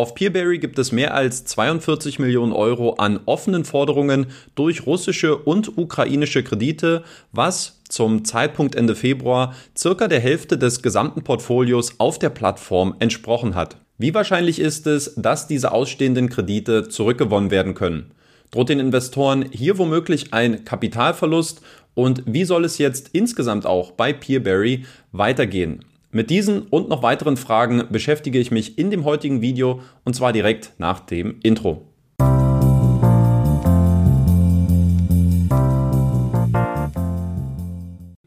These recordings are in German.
Auf Peerberry gibt es mehr als 42 Millionen Euro an offenen Forderungen durch russische und ukrainische Kredite, was zum Zeitpunkt Ende Februar circa der Hälfte des gesamten Portfolios auf der Plattform entsprochen hat. Wie wahrscheinlich ist es, dass diese ausstehenden Kredite zurückgewonnen werden können? Droht den Investoren hier womöglich ein Kapitalverlust und wie soll es jetzt insgesamt auch bei Peerberry weitergehen? Mit diesen und noch weiteren Fragen beschäftige ich mich in dem heutigen Video und zwar direkt nach dem Intro.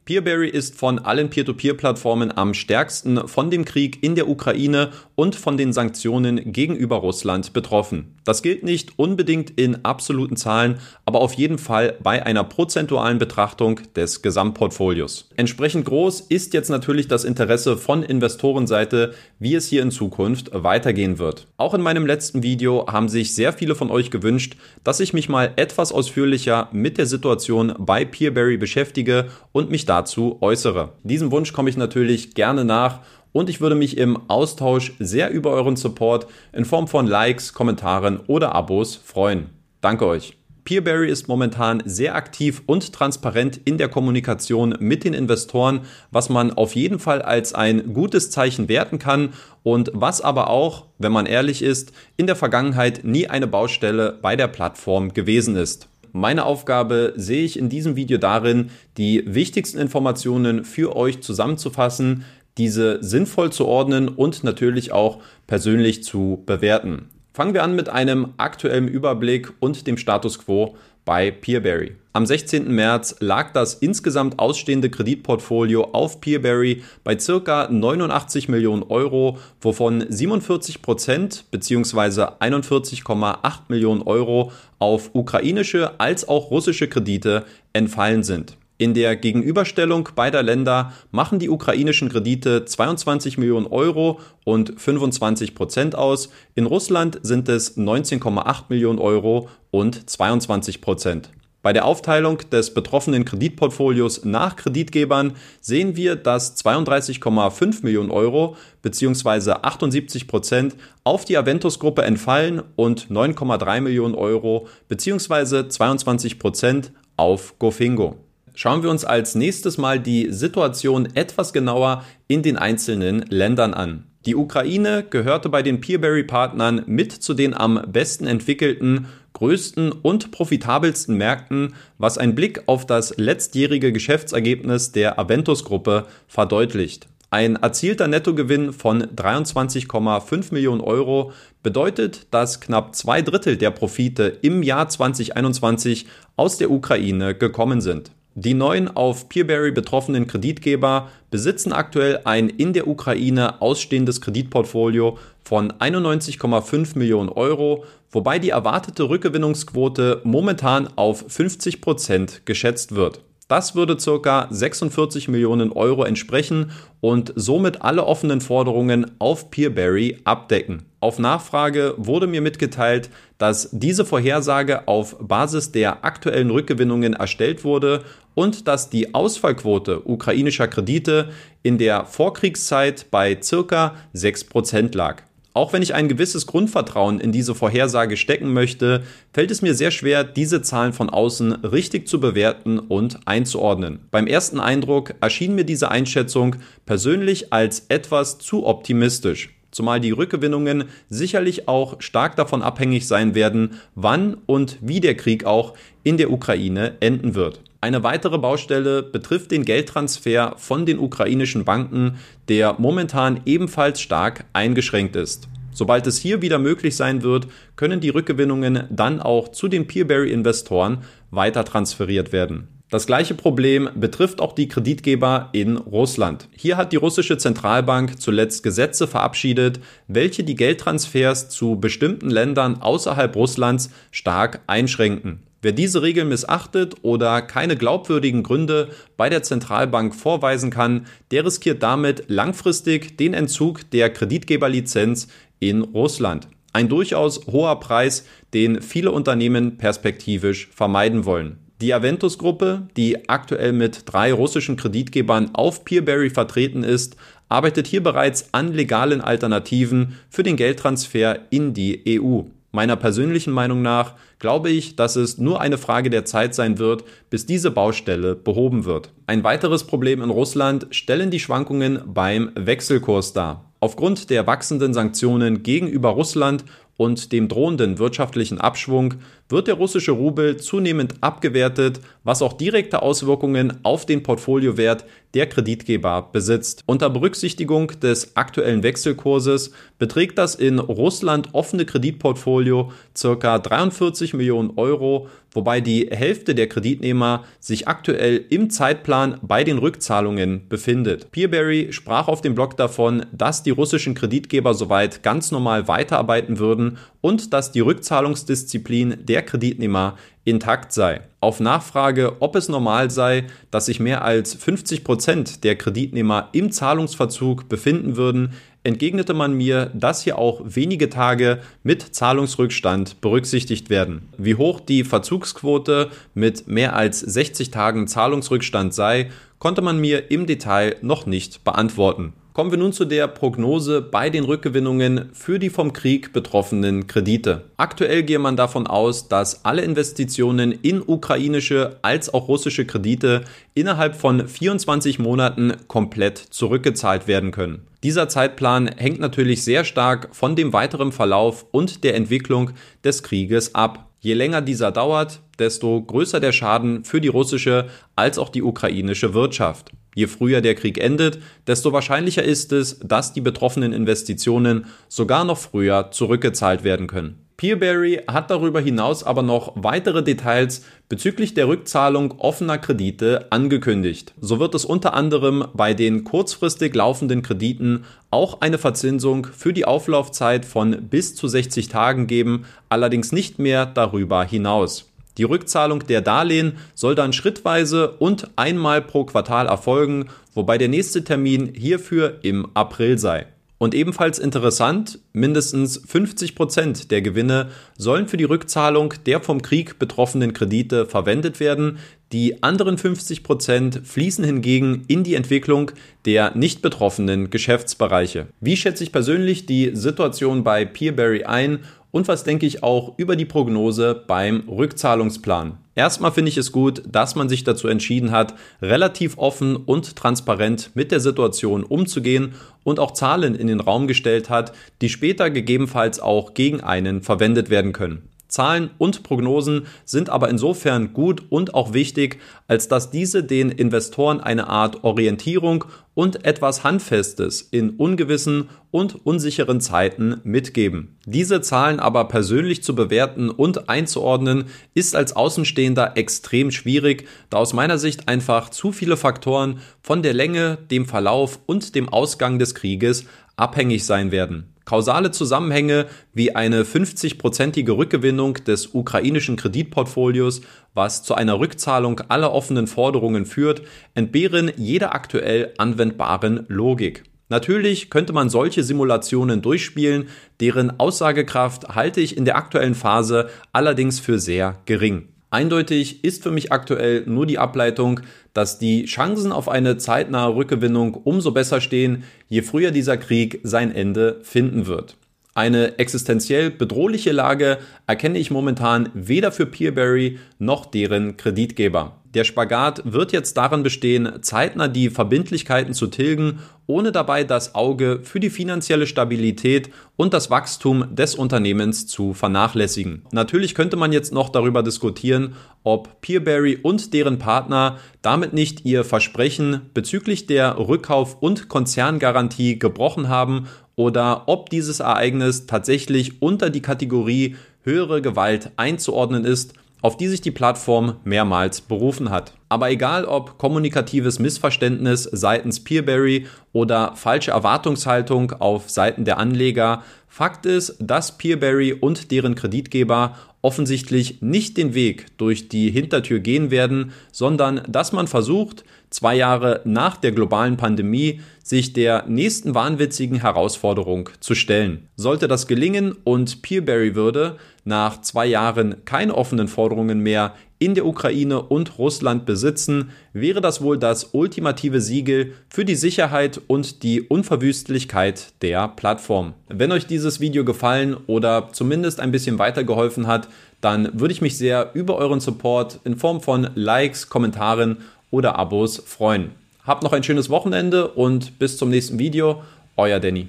Peerberry ist von allen Peer-to-Peer-Plattformen am stärksten von dem Krieg in der Ukraine und von den Sanktionen gegenüber Russland betroffen. Das gilt nicht unbedingt in absoluten Zahlen, aber auf jeden Fall bei einer prozentualen Betrachtung des Gesamtportfolios. Entsprechend groß ist jetzt natürlich das Interesse von Investorenseite, wie es hier in Zukunft weitergehen wird. Auch in meinem letzten Video haben sich sehr viele von euch gewünscht, dass ich mich mal etwas ausführlicher mit der Situation bei Peerberry beschäftige und mich dazu äußere. Diesem Wunsch komme ich natürlich gerne nach und ich würde mich im Austausch sehr über euren Support in Form von Likes, Kommentaren oder Abos freuen. Danke euch. Peerberry ist momentan sehr aktiv und transparent in der Kommunikation mit den Investoren, was man auf jeden Fall als ein gutes Zeichen werten kann und was aber auch, wenn man ehrlich ist, in der Vergangenheit nie eine Baustelle bei der Plattform gewesen ist. Meine Aufgabe sehe ich in diesem Video darin, die wichtigsten Informationen für euch zusammenzufassen, diese sinnvoll zu ordnen und natürlich auch persönlich zu bewerten. Fangen wir an mit einem aktuellen Überblick und dem Status quo bei Peerberry. Am 16. März lag das insgesamt ausstehende Kreditportfolio auf Peerberry bei circa 89 Millionen Euro, wovon 47 Prozent bzw. 41,8 Millionen Euro auf ukrainische als auch russische Kredite entfallen sind. In der Gegenüberstellung beider Länder machen die ukrainischen Kredite 22 Millionen Euro und 25 Prozent aus. In Russland sind es 19,8 Millionen Euro und 22 Prozent. Bei der Aufteilung des betroffenen Kreditportfolios nach Kreditgebern sehen wir, dass 32,5 Millionen Euro bzw. 78 Prozent auf die Aventus-Gruppe entfallen und 9,3 Millionen Euro bzw. 22 Prozent auf Gofingo. Schauen wir uns als nächstes mal die Situation etwas genauer in den einzelnen Ländern an. Die Ukraine gehörte bei den Peerberry-Partnern mit zu den am besten entwickelten, größten und profitabelsten Märkten, was ein Blick auf das letztjährige Geschäftsergebnis der Aventus-Gruppe verdeutlicht. Ein erzielter Nettogewinn von 23,5 Millionen Euro bedeutet, dass knapp zwei Drittel der Profite im Jahr 2021 aus der Ukraine gekommen sind. Die neuen auf Peerberry betroffenen Kreditgeber besitzen aktuell ein in der Ukraine ausstehendes Kreditportfolio von 91,5 Millionen Euro, wobei die erwartete Rückgewinnungsquote momentan auf 50 Prozent geschätzt wird. Das würde ca. 46 Millionen Euro entsprechen und somit alle offenen Forderungen auf Peerberry abdecken. Auf Nachfrage wurde mir mitgeteilt, dass diese Vorhersage auf Basis der aktuellen Rückgewinnungen erstellt wurde und dass die Ausfallquote ukrainischer Kredite in der Vorkriegszeit bei ca. 6% lag. Auch wenn ich ein gewisses Grundvertrauen in diese Vorhersage stecken möchte, fällt es mir sehr schwer, diese Zahlen von außen richtig zu bewerten und einzuordnen. Beim ersten Eindruck erschien mir diese Einschätzung persönlich als etwas zu optimistisch zumal die Rückgewinnungen sicherlich auch stark davon abhängig sein werden, wann und wie der Krieg auch in der Ukraine enden wird. Eine weitere Baustelle betrifft den Geldtransfer von den ukrainischen Banken, der momentan ebenfalls stark eingeschränkt ist. Sobald es hier wieder möglich sein wird, können die Rückgewinnungen dann auch zu den Peerberry-Investoren weiter transferiert werden. Das gleiche Problem betrifft auch die Kreditgeber in Russland. Hier hat die russische Zentralbank zuletzt Gesetze verabschiedet, welche die Geldtransfers zu bestimmten Ländern außerhalb Russlands stark einschränken. Wer diese Regeln missachtet oder keine glaubwürdigen Gründe bei der Zentralbank vorweisen kann, der riskiert damit langfristig den Entzug der Kreditgeberlizenz in Russland. Ein durchaus hoher Preis, den viele Unternehmen perspektivisch vermeiden wollen. Die Aventus-Gruppe, die aktuell mit drei russischen Kreditgebern auf Peerberry vertreten ist, arbeitet hier bereits an legalen Alternativen für den Geldtransfer in die EU. Meiner persönlichen Meinung nach glaube ich, dass es nur eine Frage der Zeit sein wird, bis diese Baustelle behoben wird. Ein weiteres Problem in Russland stellen die Schwankungen beim Wechselkurs dar. Aufgrund der wachsenden Sanktionen gegenüber Russland und dem drohenden wirtschaftlichen Abschwung wird der russische Rubel zunehmend abgewertet, was auch direkte Auswirkungen auf den Portfoliowert der Kreditgeber besitzt. Unter Berücksichtigung des aktuellen Wechselkurses beträgt das in Russland offene Kreditportfolio ca. 43 Millionen Euro, wobei die Hälfte der Kreditnehmer sich aktuell im Zeitplan bei den Rückzahlungen befindet. Peerberry sprach auf dem Blog davon, dass die russischen Kreditgeber soweit ganz normal weiterarbeiten würden und dass die Rückzahlungsdisziplin der Kreditnehmer intakt sei. Auf Nachfrage, ob es normal sei, dass sich mehr als 50 Prozent der Kreditnehmer im Zahlungsverzug befinden würden, entgegnete man mir, dass hier auch wenige Tage mit Zahlungsrückstand berücksichtigt werden. Wie hoch die Verzugsquote mit mehr als 60 Tagen Zahlungsrückstand sei, konnte man mir im Detail noch nicht beantworten. Kommen wir nun zu der Prognose bei den Rückgewinnungen für die vom Krieg betroffenen Kredite. Aktuell gehe man davon aus, dass alle Investitionen in ukrainische als auch russische Kredite innerhalb von 24 Monaten komplett zurückgezahlt werden können. Dieser Zeitplan hängt natürlich sehr stark von dem weiteren Verlauf und der Entwicklung des Krieges ab. Je länger dieser dauert, desto größer der Schaden für die russische als auch die ukrainische Wirtschaft. Je früher der Krieg endet, desto wahrscheinlicher ist es, dass die betroffenen Investitionen sogar noch früher zurückgezahlt werden können. Peerberry hat darüber hinaus aber noch weitere Details bezüglich der Rückzahlung offener Kredite angekündigt. So wird es unter anderem bei den kurzfristig laufenden Krediten auch eine Verzinsung für die Auflaufzeit von bis zu 60 Tagen geben, allerdings nicht mehr darüber hinaus. Die Rückzahlung der Darlehen soll dann schrittweise und einmal pro Quartal erfolgen, wobei der nächste Termin hierfür im April sei. Und ebenfalls interessant, mindestens 50 Prozent der Gewinne sollen für die Rückzahlung der vom Krieg betroffenen Kredite verwendet werden. Die anderen 50 Prozent fließen hingegen in die Entwicklung der nicht betroffenen Geschäftsbereiche. Wie schätze ich persönlich die Situation bei Peerberry ein und was denke ich auch über die Prognose beim Rückzahlungsplan. Erstmal finde ich es gut, dass man sich dazu entschieden hat, relativ offen und transparent mit der Situation umzugehen und auch Zahlen in den Raum gestellt hat, die später gegebenenfalls auch gegen einen verwendet werden können. Zahlen und Prognosen sind aber insofern gut und auch wichtig, als dass diese den Investoren eine Art Orientierung und etwas Handfestes in ungewissen und unsicheren Zeiten mitgeben. Diese Zahlen aber persönlich zu bewerten und einzuordnen, ist als Außenstehender extrem schwierig, da aus meiner Sicht einfach zu viele Faktoren von der Länge, dem Verlauf und dem Ausgang des Krieges abhängig sein werden. Kausale Zusammenhänge wie eine 50-prozentige Rückgewinnung des ukrainischen Kreditportfolios, was zu einer Rückzahlung aller offenen Forderungen führt, entbehren jeder aktuell anwendbaren Logik. Natürlich könnte man solche Simulationen durchspielen, deren Aussagekraft halte ich in der aktuellen Phase allerdings für sehr gering. Eindeutig ist für mich aktuell nur die Ableitung, dass die Chancen auf eine zeitnahe Rückgewinnung umso besser stehen, je früher dieser Krieg sein Ende finden wird. Eine existenziell bedrohliche Lage erkenne ich momentan weder für Peerberry noch deren Kreditgeber. Der Spagat wird jetzt darin bestehen, zeitnah die Verbindlichkeiten zu tilgen, ohne dabei das Auge für die finanzielle Stabilität und das Wachstum des Unternehmens zu vernachlässigen. Natürlich könnte man jetzt noch darüber diskutieren, ob Peerberry und deren Partner damit nicht ihr Versprechen bezüglich der Rückkauf- und Konzerngarantie gebrochen haben oder ob dieses Ereignis tatsächlich unter die Kategorie höhere Gewalt einzuordnen ist, auf die sich die Plattform mehrmals berufen hat. Aber egal ob kommunikatives Missverständnis seitens Peerberry oder falsche Erwartungshaltung auf Seiten der Anleger, Fakt ist, dass Peerberry und deren Kreditgeber offensichtlich nicht den Weg durch die Hintertür gehen werden, sondern dass man versucht, zwei Jahre nach der globalen Pandemie, sich der nächsten wahnwitzigen Herausforderung zu stellen. Sollte das gelingen und Peerberry würde nach zwei Jahren keine offenen Forderungen mehr in der Ukraine und Russland besitzen, wäre das wohl das ultimative Siegel für die Sicherheit und die Unverwüstlichkeit der Plattform. Wenn euch dieses Video gefallen oder zumindest ein bisschen weitergeholfen hat, dann würde ich mich sehr über euren Support in Form von Likes, Kommentaren oder Abos freuen. Habt noch ein schönes Wochenende und bis zum nächsten Video. Euer Danny.